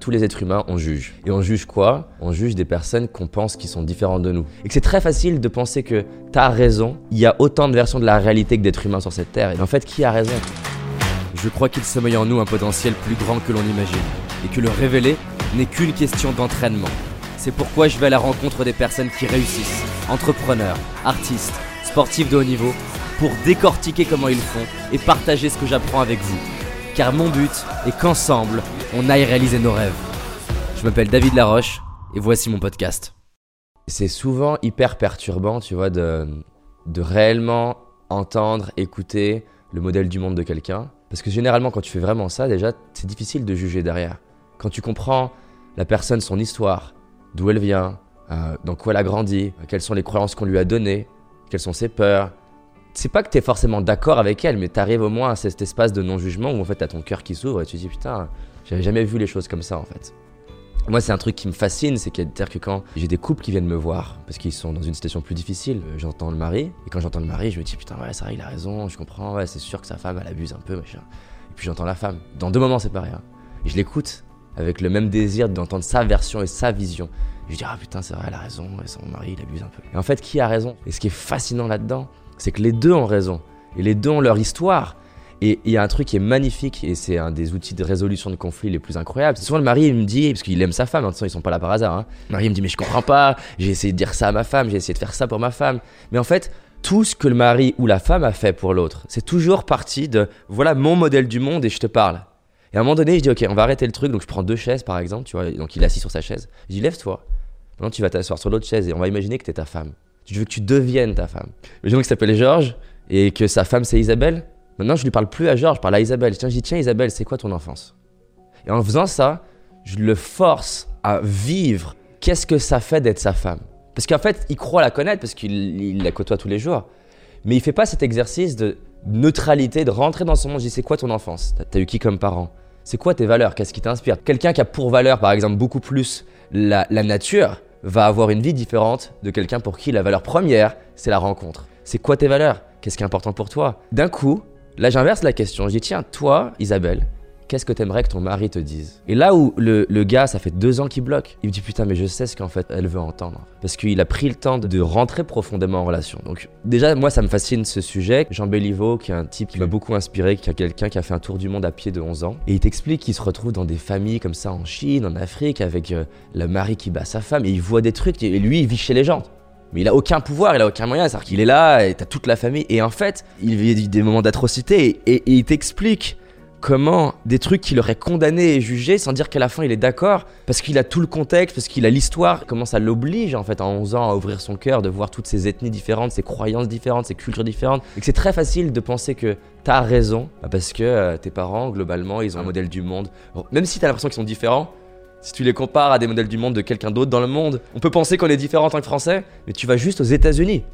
tous les êtres humains, on juge. Et on juge quoi? On juge des personnes qu'on pense qui sont différentes de nous. Et que c'est très facile de penser que t'as raison, il y a autant de versions de la réalité que d'êtres humains sur cette terre. Et en fait, qui a raison? Je crois qu'il sommeille en nous un potentiel plus grand que l'on imagine. Et que le révéler n'est qu'une question d'entraînement. C'est pourquoi je vais à la rencontre des personnes qui réussissent, entrepreneurs, artistes, sportifs de haut niveau, pour décortiquer comment ils font et partager ce que j'apprends avec vous. Car mon but est qu'ensemble, on aille réaliser nos rêves. Je m'appelle David Laroche et voici mon podcast. C'est souvent hyper perturbant, tu vois, de, réellement entendre, écouter le modèle du monde de quelqu'un. Parce que généralement, quand tu fais vraiment ça, déjà, c'est difficile de juger derrière. Quand tu comprends la personne, son histoire, d'où elle vient, euh, dans quoi elle a grandi, quelles sont les croyances qu'on lui a données, quelles sont ses peurs. C'est pas que tu es forcément d'accord avec elle, mais tu arrives au moins à cet espace de non-jugement où en fait tu as ton cœur qui s'ouvre et tu te dis putain, j'avais jamais vu les choses comme ça en fait. Moi, c'est un truc qui me fascine, c'est qu'à-dire que quand j'ai des couples qui viennent me voir parce qu'ils sont dans une situation plus difficile, euh, j'entends le mari, et quand j'entends le mari, je me dis putain, ouais, ça il a raison, je comprends, ouais, c'est sûr que sa femme, elle abuse un peu, machin. Et puis j'entends la femme, dans deux moments séparés. Hein. Et je l'écoute avec le même désir d'entendre sa version et sa vision. je dis, ah putain, c'est vrai, elle a raison, et son mari, il abuse un peu. Et en fait, qui a raison? Et ce qui est fascinant là-dedans, c'est que les deux ont raison, et les deux ont leur histoire. Et il y a un truc qui est magnifique, et c'est un des outils de résolution de conflits les plus incroyables. Souvent, le mari, il me dit, parce qu'il aime sa femme, de toute façon, ils sont pas là par hasard. Hein. Le mari, me dit, mais je comprends pas, j'ai essayé de dire ça à ma femme, j'ai essayé de faire ça pour ma femme. Mais en fait, tout ce que le mari ou la femme a fait pour l'autre, c'est toujours parti de, voilà mon modèle du monde et je te parle. Et à un moment donné, je dis, ok, on va arrêter le truc. Donc je prends deux chaises, par exemple, tu vois. Donc il est assis sur sa chaise. Je dis, lève-toi. Maintenant, tu vas t'asseoir sur l'autre chaise et on va imaginer que tu es ta femme. Je veux que tu deviennes ta femme. Imaginons qu'il s'appelle Georges et que sa femme, c'est Isabelle. Maintenant, je lui parle plus à Georges, je parle à Isabelle. Je dis, tiens, Isabelle, c'est quoi ton enfance? Et en faisant ça, je le force à vivre qu'est-ce que ça fait d'être sa femme? Parce qu'en fait, il croit la connaître parce qu'il la côtoie tous les jours. Mais il fait pas cet exercice de neutralité, de rentrer dans son monde. Je dis, c'est quoi ton enfance? T'as eu qui comme parent? C'est quoi tes valeurs? Qu'est-ce qui t'inspire? Quelqu'un qui a pour valeur, par exemple, beaucoup plus la nature, va avoir une vie différente de quelqu'un pour qui la valeur première, c'est la rencontre. C'est quoi tes valeurs? Qu'est-ce qui est important pour toi? D'un coup, Là, j'inverse la question. Je dis, tiens, toi, Isabelle, qu'est-ce que t'aimerais que ton mari te dise? Et là où le, gars, ça fait deux ans qu'il bloque, il me dit, putain, mais je sais ce qu'en fait elle veut entendre. Parce qu'il a pris le temps de rentrer profondément en relation. Donc, déjà, moi, ça me fascine ce sujet. Jean Béliveau, qui est un type qui m'a beaucoup inspiré, qui est quelqu'un qui a fait un tour du monde à pied de 11 ans. Et il t'explique qu'il se retrouve dans des familles comme ça en Chine, en Afrique, avec euh, le mari qui bat sa femme. Et il voit des trucs. Et lui, il vit chez les gens. Mais il a aucun pouvoir, il a aucun moyen. C'est-à-dire qu'il est là et t'as toute la famille. Et en fait, il vit des moments d'atrocité et, il t'explique comment des trucs qu'il aurait condamné et jugé sans dire qu'à la fin il est d'accord parce qu'il a tout le contexte, parce qu'il a l'histoire, comment ça l'oblige en fait à 11 ans à ouvrir son cœur, de voir toutes ces ethnies différentes, ces croyances différentes, ces cultures différentes. Et que c'est très facile de penser que t'as raison parce que euh, tes parents globalement ils ont un modèle du monde. Même si t'as l'impression qu'ils sont différents, si tu les compares à des modèles du monde de quelqu'un d'autre dans le monde, on peut penser qu'on est différent en tant que Français, mais tu vas juste aux États-Unis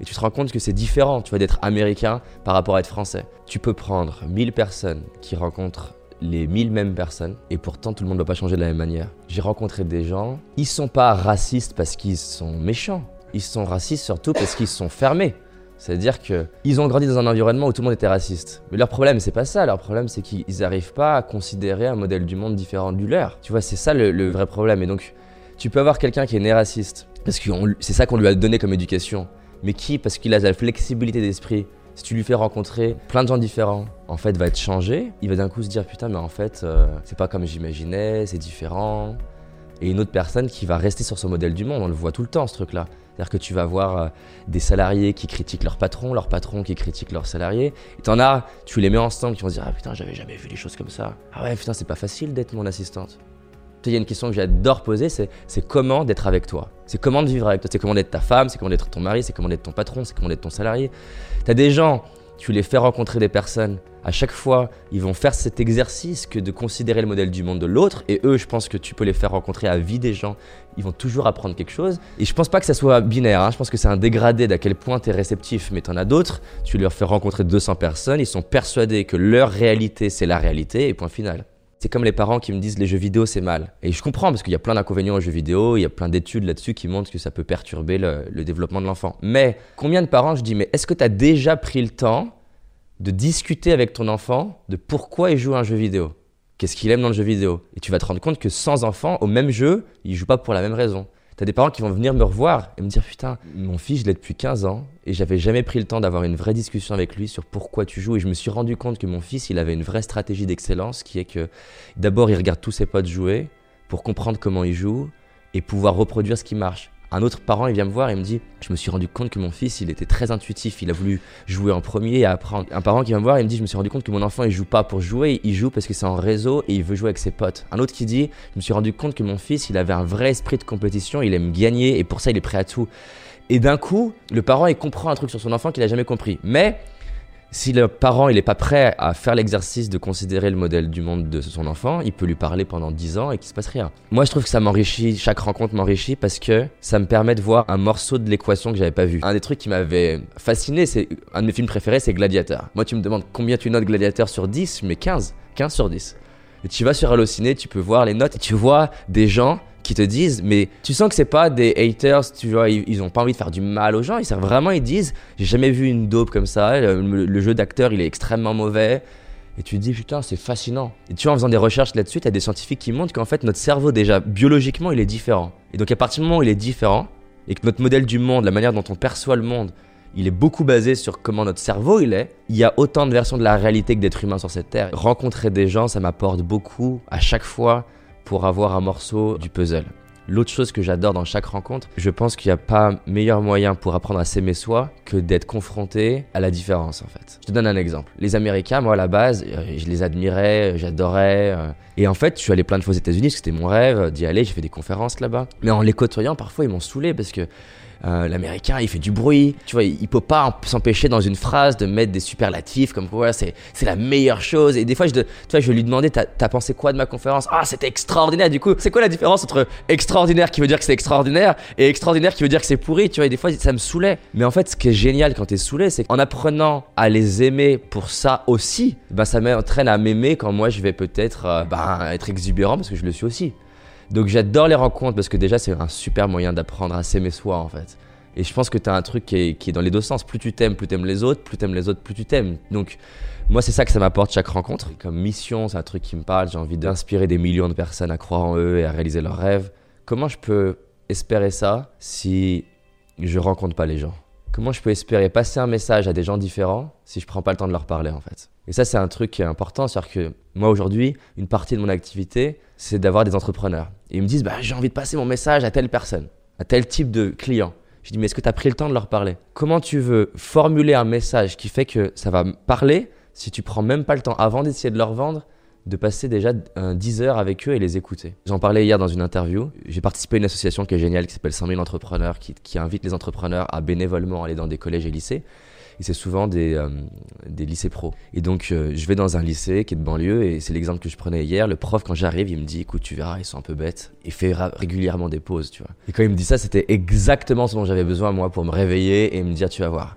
et tu te rends compte que c'est différent, tu vois, d'être américain par rapport à être français. Tu peux prendre 1000 personnes qui rencontrent les 1000 mêmes personnes et pourtant tout le monde ne doit pas changer de la même manière. J'ai rencontré des gens, ils sont pas racistes parce qu'ils sont méchants, ils sont racistes surtout parce qu'ils sont fermés. C'est-à-dire qu'ils ont grandi dans un environnement où tout le monde était raciste. Mais leur problème, c'est pas ça. Leur problème, c'est qu'ils n'arrivent pas à considérer un modèle du monde différent du leur. Tu vois, c'est ça le, vrai problème. Et donc, tu peux avoir quelqu'un qui est né raciste, parce que c'est ça qu'on lui a donné comme éducation, mais qui, parce qu'il a la flexibilité d'esprit, si tu lui fais rencontrer plein de gens différents, en fait, va être changé. Il va d'un coup se dire putain, mais en fait, euh, c'est pas comme j'imaginais, c'est différent. Et une autre personne qui va rester sur ce modèle du monde, on le voit tout le temps ce truc-là. C'est-à-dire que tu vas voir euh, des salariés qui critiquent leur patron, leur patron qui critique leurs salariés. Et t'en as, tu les mets ensemble, qui vont se dire Ah putain, j'avais jamais vu les choses comme ça. Ah ouais, putain, c'est pas facile d'être mon assistante. Il y a une question que j'adore poser, c'est, comment d'être avec toi. C'est comment de vivre avec toi. C'est comment d'être ta femme, c'est comment d'être ton mari, c'est comment d'être ton patron, c'est comment d'être ton salarié. T'as des gens tu les fais rencontrer des personnes. À chaque fois, ils vont faire cet exercice que de considérer le modèle du monde de l'autre. Et eux, je pense que tu peux les faire rencontrer à vie des gens. Ils vont toujours apprendre quelque chose. Et je pense pas que ça soit binaire. Hein. Je pense que c'est un dégradé d'à quel point tu es réceptif. Mais tu en as d'autres. Tu leur fais rencontrer 200 personnes. Ils sont persuadés que leur réalité, c'est la réalité. Et point final. C'est comme les parents qui me disent les jeux vidéo c'est mal. Et je comprends parce qu'il y a plein d'inconvénients aux jeux vidéo, il y a plein d'études là-dessus qui montrent que ça peut perturber le, développement de l'enfant. Mais combien de parents je dis mais est-ce que tu as déjà pris le temps de discuter avec ton enfant de pourquoi il joue à un jeu vidéo? Qu'est-ce qu'il aime dans le jeu vidéo? Et tu vas te rendre compte que sans enfant, au même jeu, il joue pas pour la même raison. T'as des parents qui vont venir me revoir et me dire Putain, mon fils, je l'ai depuis 15 ans et j'avais jamais pris le temps d'avoir une vraie discussion avec lui sur pourquoi tu joues. Et je me suis rendu compte que mon fils, il avait une vraie stratégie d'excellence qui est que d'abord, il regarde tous ses potes jouer pour comprendre comment ils jouent et pouvoir reproduire ce qui marche. Un autre parent, il vient me voir et me dit Je me suis rendu compte que mon fils, il était très intuitif. Il a voulu jouer en premier et apprendre. Un parent qui vient me voir et me dit Je me suis rendu compte que mon enfant, il joue pas pour jouer, il joue parce que c'est en réseau et il veut jouer avec ses potes. Un autre qui dit Je me suis rendu compte que mon fils, il avait un vrai esprit de compétition, il aime gagner et pour ça, il est prêt à tout. Et d'un coup, le parent, il comprend un truc sur son enfant qu'il a jamais compris. Mais si le parent n'est pas prêt à faire l'exercice de considérer le modèle du monde de son enfant, il peut lui parler pendant 10 ans et qu'il se passe rien. Moi je trouve que ça m'enrichit, chaque rencontre m'enrichit parce que ça me permet de voir un morceau de l'équation que j'avais pas vu. Un des trucs qui m'avait fasciné, c'est un de mes films préférés, c'est Gladiator. Moi tu me demandes combien tu notes Gladiator sur 10, je mets 15, 15 sur 10. Et tu vas sur Allociné, tu peux voir les notes et tu vois des gens qui te disent, mais tu sens que c'est pas des haters, tu vois, ils, ont pas envie de faire du mal aux gens, ils vraiment, ils disent, j'ai jamais vu une dope comme ça, le, jeu d'acteur il est extrêmement mauvais. Et tu te dis, putain, c'est fascinant. Et tu vois, en faisant des recherches là-dessus, tu as des scientifiques qui montrent qu'en fait, notre cerveau, déjà, biologiquement, il est différent. Et donc, à partir du moment où il est différent, et que notre modèle du monde, la manière dont on perçoit le monde, il est beaucoup basé sur comment notre cerveau il est. Il y a autant de versions de la réalité que d'êtres humains sur cette terre. Rencontrer des gens, ça m'apporte beaucoup à chaque fois pour avoir un morceau du puzzle. L'autre chose que j'adore dans chaque rencontre, je pense qu'il n'y a pas meilleur moyen pour apprendre à s'aimer soi que d'être confronté à la différence en fait. Je te donne un exemple. Les Américains, moi à la base, euh, je les admirais, j'adorais. Euh, et en fait, je suis allé plein de fois aux États-Unis, c'était mon rêve d'y aller, j'ai fait des conférences là-bas. Mais en les côtoyant, parfois ils m'ont saoulé parce que euh, l'américain il fait du bruit. Tu vois il, peut pas s'empêcher dans une phrase de mettre des superlatifs comme quoi c'est c'est la meilleure chose. Et des fois je vois je lui demandais t'as as pensé quoi de ma conférence? Ah c'était extraordinaire. Du coup c'est quoi la différence entre extraordinaire qui veut dire que c'est extraordinaire et extraordinaire qui veut dire que c'est pourri? Tu vois et des fois ça me saoulait. Mais en fait ce qui est génial quand t'es saoulé c'est qu'en apprenant à les aimer pour ça aussi bah ça m'entraîne à m'aimer quand moi je vais peut-être euh, bah, être exubérant parce que je le suis aussi donc j'adore les rencontres parce que déjà c'est un super moyen d'apprendre à s'aimer soi en fait. Et je pense que tu as un truc qui est, qui est, dans les deux sens. Plus tu t'aimes, plus tu aimes les autres. Plus tu aimes les autres, plus tu t'aimes. Donc moi c'est ça que ça m'apporte chaque rencontre. Comme mission, c'est un truc qui me parle. J'ai envie d'inspirer des millions de personnes à croire en eux et à réaliser leurs rêves. Comment je peux espérer ça si je rencontre pas les gens? Comment je peux espérer passer un message à des gens différents si je prends pas le temps de leur parler en fait Et ça c'est un truc qui est important. C'est-à-dire que moi aujourd'hui, une partie de mon activité, c'est d'avoir des entrepreneurs. Et ils me disent, bah, j'ai envie de passer mon message à telle personne, à tel type de client. Je dis, mais est-ce que tu as pris le temps de leur parler? Comment tu veux formuler un message qui fait que ça va parler si tu prends même pas le temps avant d'essayer de leur vendre de passer déjà 10 heures avec eux et les écouter. J'en parlais hier dans une interview. J'ai participé à une association qui est géniale qui s'appelle 100 000 entrepreneurs qui, qui invite les entrepreneurs à bénévolement aller dans des collèges et lycées et c'est souvent des, euh, des lycées pro. Et donc, euh, je vais dans un lycée qui est de banlieue, et c'est l'exemple que je prenais hier. Le prof, quand j'arrive, il me dit Écoute, tu verras, ils sont un peu bêtes. Il fait régulièrement des pauses, tu vois. Et quand il me dit ça, c'était exactement ce dont j'avais besoin, moi, pour me réveiller et me dire Tu vas voir.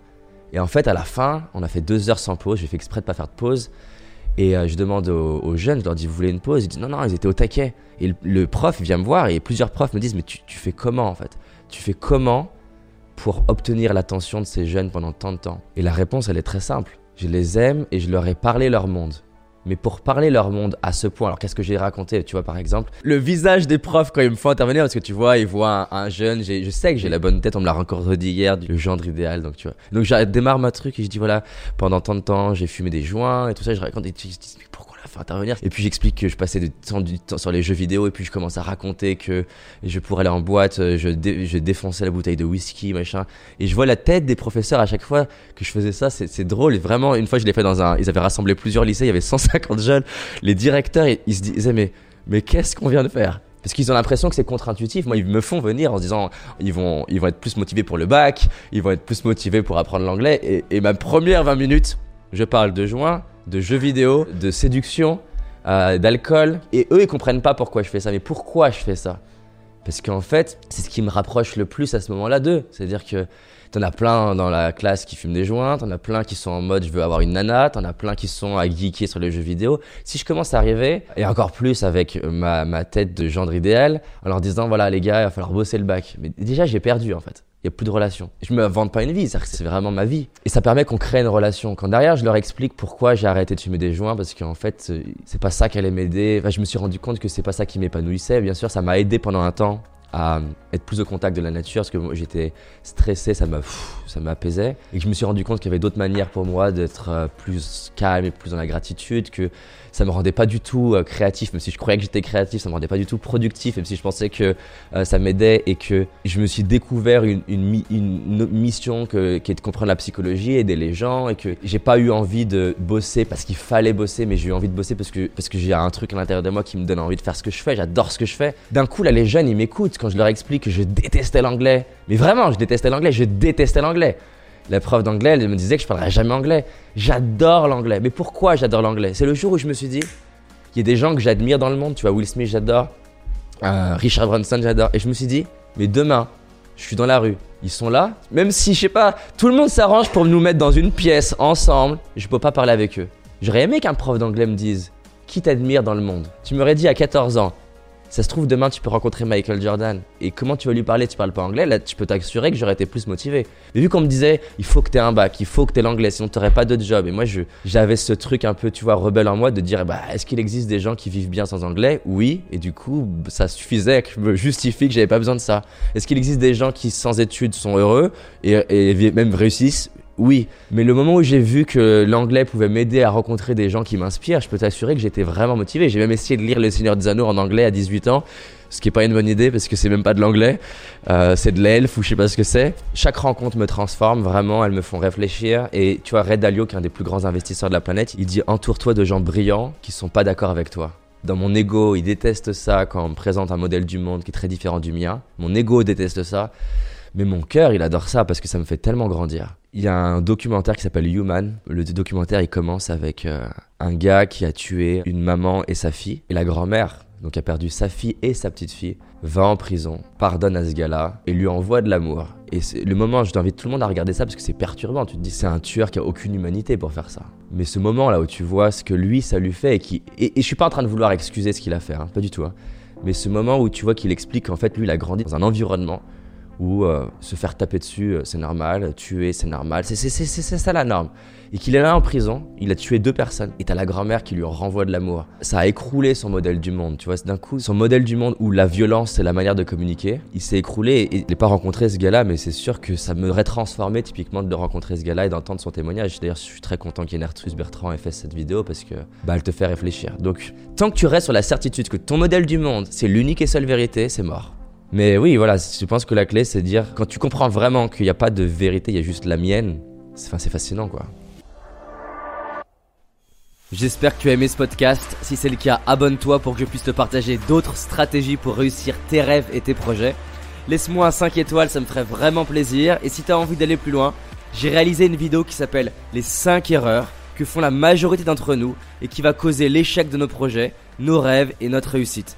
Et en fait, à la fin, on a fait deux heures sans pause. J'ai fait exprès de pas faire de pause. Et euh, je demande aux, jeunes, je leur dis, vous voulez une pause? Ils disent, non, non, ils étaient au taquet. Et le, prof vient me voir et plusieurs profs me disent, mais tu, tu fais comment en fait? Tu fais comment pour obtenir l'attention de ces jeunes pendant tant de temps? Et la réponse, elle est très simple. Je les aime et je leur ai parlé leur monde. Mais pour parler leur monde à ce point, alors qu'est-ce que j'ai raconté Tu vois, par exemple, le visage des profs quand ils me font intervenir, parce que tu vois, ils voient un, jeune, je sais que j'ai la bonne tête, on me l'a encore redit hier, le gendre idéal, donc tu vois. Donc je démarre ma truc et je dis voilà, pendant tant de temps, j'ai fumé des joints et tout ça, je raconte, et tu dis, pourquoi intervenir. Et puis j'explique que je passais du temps, sur les jeux vidéo et puis je commence à raconter que je pourrais aller en boîte, euh, je, je défonçais la bouteille de whisky, machin. Et je vois la tête des professeurs à chaque fois que je faisais ça, c'est drôle. Vraiment, une fois je l'ai fait dans un, ils avaient rassemblé plusieurs lycées, il y avait 150 jeunes. Les directeurs, ils, se disaient mais, mais qu'est-ce qu'on vient de faire? parce qu'ils ont l'impression que c'est contre-intuitif. Moi, ils me font venir en se disant ils vont, ils vont être plus motivés pour le bac, ils vont être plus motivés pour apprendre l'anglais. Et ma première 20 minutes, je parle de juin, de jeux vidéo, de séduction, euh, d'alcool. Et eux, ils comprennent pas pourquoi je fais ça. Mais pourquoi je fais ça? Parce qu'en fait, c'est ce qui me rapproche le plus à ce moment-là d'eux. C'est-à-dire que t'en as plein dans la classe qui fument des joints, t'en as plein qui sont en mode je veux avoir une nana, t'en as plein qui sont à geeker sur les jeux vidéo. Si je commence à arriver, et encore plus avec ma, ma tête de gendre idéal, en leur disant voilà les gars, il va falloir bosser le bac. Mais déjà, j'ai perdu en fait. Il n'y a plus de relation. Je me vante pas une vie, c'est vraiment ma vie. Et ça permet qu'on crée une relation. Quand derrière, je leur explique pourquoi j'ai arrêté de fumer des joints, parce qu'en fait, euh, c'est pas ça qui allait m'aider. Je me suis rendu compte que c'est pas ça qui m'épanouissait. Bien sûr, ça m'a aidé pendant un temps à être plus au contact de la nature parce que j'étais stressé, ça m'a ça m'apaisait et je me suis rendu compte qu'il y avait d'autres manières pour moi d'être euh, plus calme et plus dans la gratitude que ça me rendait pas du tout euh, créatif, même si je croyais que j'étais créatif, ça me rendait pas du tout productif, même si je pensais que euh, ça m'aidait et que je me suis découvert une, mission qui est de comprendre la psychologie, aider les gens et que j'ai pas eu envie de bosser parce qu'il fallait bosser, mais j'ai eu envie de bosser parce que, parce que j'ai un truc à l'intérieur de moi qui me donne envie de faire ce que je fais, j'adore ce que je fais. D'un coup, là, les jeunes, ils m'écoutent quand je leur explique que je détestais l'anglais. Mais vraiment, je détestais l'anglais, je détestais l'anglais. La prof d'anglais, elle me disait que je parlerais jamais anglais. J'adore l'anglais. Mais pourquoi j'adore l'anglais? C'est le jour où je me suis dit, il y a des gens que j'admire dans le monde. Tu vois, Will Smith, j'adore. Euh, Richard Branson, j'adore. Et je me suis dit, mais demain, je suis dans la rue. Ils sont là. Même si, je sais pas, tout le monde s'arrange pour nous mettre dans une pièce ensemble, je peux pas parler avec eux. J'aurais aimé qu'un prof d'anglais me dise, qui t'admire dans le monde? Tu m'aurais dit à 14 ans, ça se trouve, demain, tu peux rencontrer Michael Jordan. Et comment tu vas lui parler? Tu parles pas anglais? Là, tu peux t'assurer que j'aurais été plus motivé. Mais vu qu'on me disait, il faut que tu aies un bac, il faut que tu aies l'anglais, sinon tu pas de job. Et moi, j'avais ce truc un peu, tu vois, rebelle en moi de dire, bah, est-ce qu'il existe des gens qui vivent bien sans anglais? Oui. Et du coup, ça suffisait que je me justifie que j'avais pas besoin de ça. Est-ce qu'il existe des gens qui, sans études, sont heureux et, et même réussissent? Oui, mais le moment où j'ai vu que l'anglais pouvait m'aider à rencontrer des gens qui m'inspirent, je peux t'assurer que j'étais vraiment motivé. J'ai même essayé de lire Le Seigneur des Anneaux en anglais à 18 ans, ce qui est pas une bonne idée parce que c'est même pas de l'anglais, euh, c'est de l'elfe ou je sais pas ce que c'est. Chaque rencontre me transforme, vraiment, elles me font réfléchir. Et tu vois, Red Dalio, qui est un des plus grands investisseurs de la planète, il dit entoure-toi de gens brillants qui sont pas d'accord avec toi. Dans mon ego, il déteste ça quand on me présente un modèle du monde qui est très différent du mien. Mon ego déteste ça. Mais mon cœur, il adore ça parce que ça me fait tellement grandir. Il y a un documentaire qui s'appelle Human. Le documentaire, il commence avec euh, un gars qui a tué une maman et sa fille. Et la grand-mère, donc a perdu sa fille et sa petite fille, va en prison, pardonne à ce gars-là et lui envoie de l'amour. Et le moment, je t'invite tout le monde à regarder ça parce que c'est perturbant. Tu te dis, c'est un tueur qui a aucune humanité pour faire ça. Mais ce moment là où tu vois ce que lui, ça lui fait et qui. Et, je suis pas en train de vouloir excuser ce qu'il a fait, hein, pas du tout. Hein. Mais ce moment où tu vois qu'il explique qu'en fait, lui, il a grandi dans un environnement où euh, se faire taper dessus, euh, c'est normal, tuer, c'est normal, c'est ça la norme. Et qu'il est là en prison, il a tué deux personnes, et t'as la grand-mère qui lui renvoie de l'amour. Ça a écroulé son modèle du monde, tu vois, d'un coup, son modèle du monde où la violence c'est la manière de communiquer, il s'est écroulé, et il n'a pas rencontré ce gars-là, mais c'est sûr que ça me transformé typiquement de rencontrer ce gars-là et d'entendre son témoignage. D'ailleurs, je suis très content qu'Enertrus Bertrand ait fait cette vidéo parce que, bah, elle te fait réfléchir. Donc, tant que tu restes sur la certitude que ton modèle du monde, c'est l'unique et seule vérité, c'est mort. Mais oui, voilà, je pense que la clé, c'est de dire, quand tu comprends vraiment qu'il n'y a pas de vérité, il y a juste la mienne, c'est fascinant, quoi. J'espère que tu as aimé ce podcast. Si c'est le cas, abonne-toi pour que je puisse te partager d'autres stratégies pour réussir tes rêves et tes projets. Laisse-moi un 5 étoiles, ça me ferait vraiment plaisir. Et si tu as envie d'aller plus loin, j'ai réalisé une vidéo qui s'appelle Les 5 erreurs que font la majorité d'entre nous et qui va causer l'échec de nos projets, nos rêves et notre réussite.